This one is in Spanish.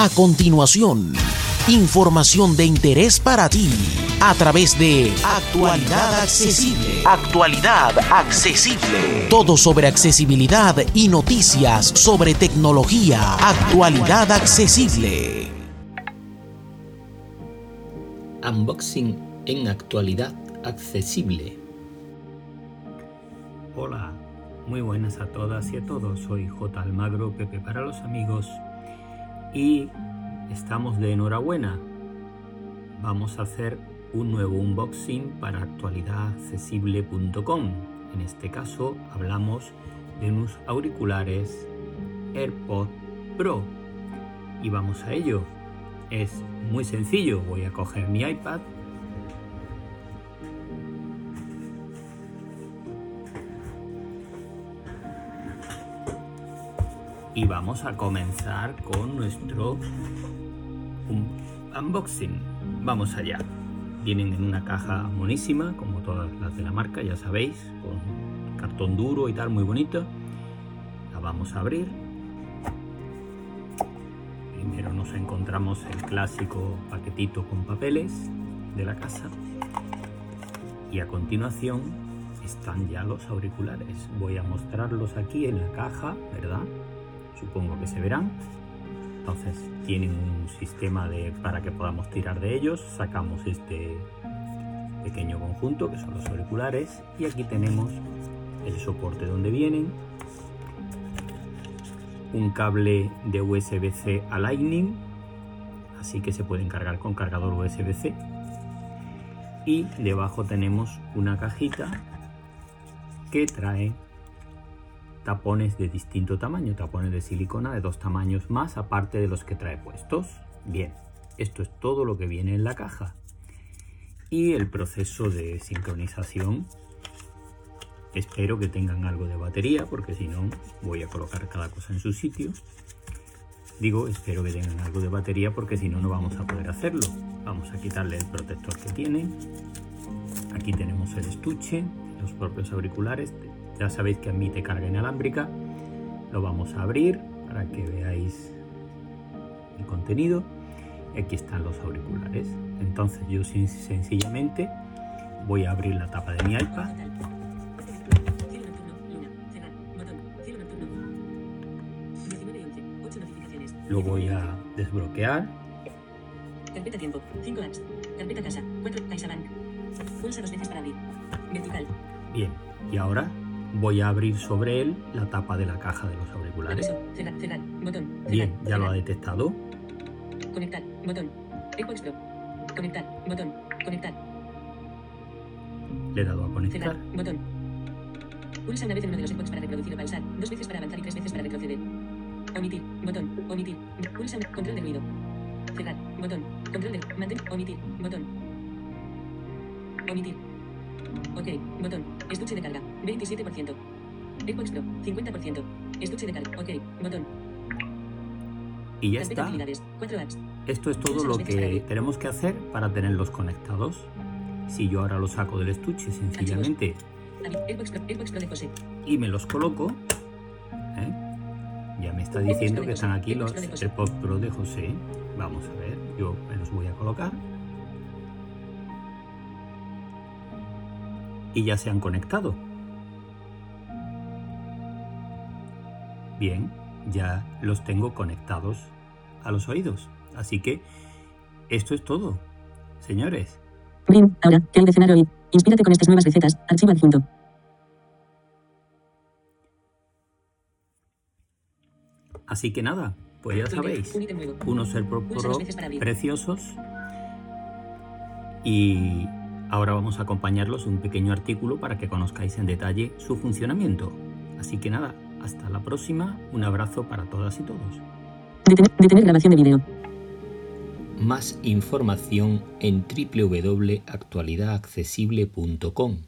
A continuación, información de interés para ti a través de Actualidad Accesible. Actualidad Accesible. Todo sobre accesibilidad y noticias sobre tecnología. Actualidad Accesible. Unboxing en Actualidad Accesible. Hola, muy buenas a todas y a todos. Soy J. Almagro, Pepe para los amigos y estamos de enhorabuena. Vamos a hacer un nuevo unboxing para actualidadaccesible.com. En este caso hablamos de unos auriculares AirPod Pro. Y vamos a ello. Es muy sencillo. Voy a coger mi iPad. Y vamos a comenzar con nuestro unboxing. Vamos allá. Vienen en una caja monísima, como todas las de la marca, ya sabéis, con cartón duro y tal, muy bonito. La vamos a abrir. Primero nos encontramos el clásico paquetito con papeles de la casa. Y a continuación están ya los auriculares. Voy a mostrarlos aquí en la caja, ¿verdad? Supongo que se verán. Entonces tienen un sistema de, para que podamos tirar de ellos. Sacamos este pequeño conjunto que son los auriculares y aquí tenemos el soporte donde vienen. Un cable de USB-C a Lightning, así que se pueden cargar con cargador USB-C. Y debajo tenemos una cajita que trae tapones de distinto tamaño, tapones de silicona de dos tamaños más aparte de los que trae puestos. Bien, esto es todo lo que viene en la caja. Y el proceso de sincronización, espero que tengan algo de batería porque si no voy a colocar cada cosa en su sitio. Digo, espero que tengan algo de batería porque si no, no vamos a poder hacerlo. Vamos a quitarle el protector que tiene. Aquí tenemos el estuche, los propios auriculares ya sabéis que admite carga inalámbrica. Lo vamos a abrir para que veáis el contenido. Aquí están los auriculares. Entonces yo sencillamente voy a abrir la tapa de mi iPad. Lo voy a desbloquear. Carpeta tiempo, 5 apps. Carpeta casa, 4 CaixaBank. Pulsa dos veces para abrir. Vertical. Bien, y ahora voy a abrir sobre él la tapa de la caja de los auriculares. Cerrar, cerrar, botón. Cerrar, Bien, ya lo ha detectado. Conectar, botón. Conectar, botón. Conectar, Le he dado a conectar. botón. Pulsa una vez en uno de los AirPods para reproducir o pausar, dos veces para avanzar y tres veces para retroceder. Omitir, botón, omitir. Pulsa un- control de ruido. Cerrar, botón. Control de mantén, omitir, botón. Omitir. Ok, botón. Estuche de carga, 27%. AirPods Pro, 50%. Estuche de carga, ok, botón. Y ya está. actividades, 4 apps. Esto es todo lo que tenemos que hacer para tenerlos conectados. Si yo ahora los saco del estuche sencillamente y me los coloco, ¿eh? ya me está diciendo que están aquí los AirPods Pro de José. Vamos a ver, yo me los voy a colocar. Y ya se han conectado. Bien, ya los tengo conectados a los oídos. Así que esto es todo, señores. Rin, ahora, ¿qué hay de cenar hoy? Inspírate con estas nuevas recetas. Archivo adjunto. Así que nada, pues ya sabéis, unos AirPods Pro preciosos y ahora vamos a acompañarlos de un pequeño artículo para que conozcáis en detalle su funcionamiento. Así que nada, hasta la próxima, un abrazo para todas y todos. Detener, detener grabación de video. Más información en www.actualidadaccesible.com.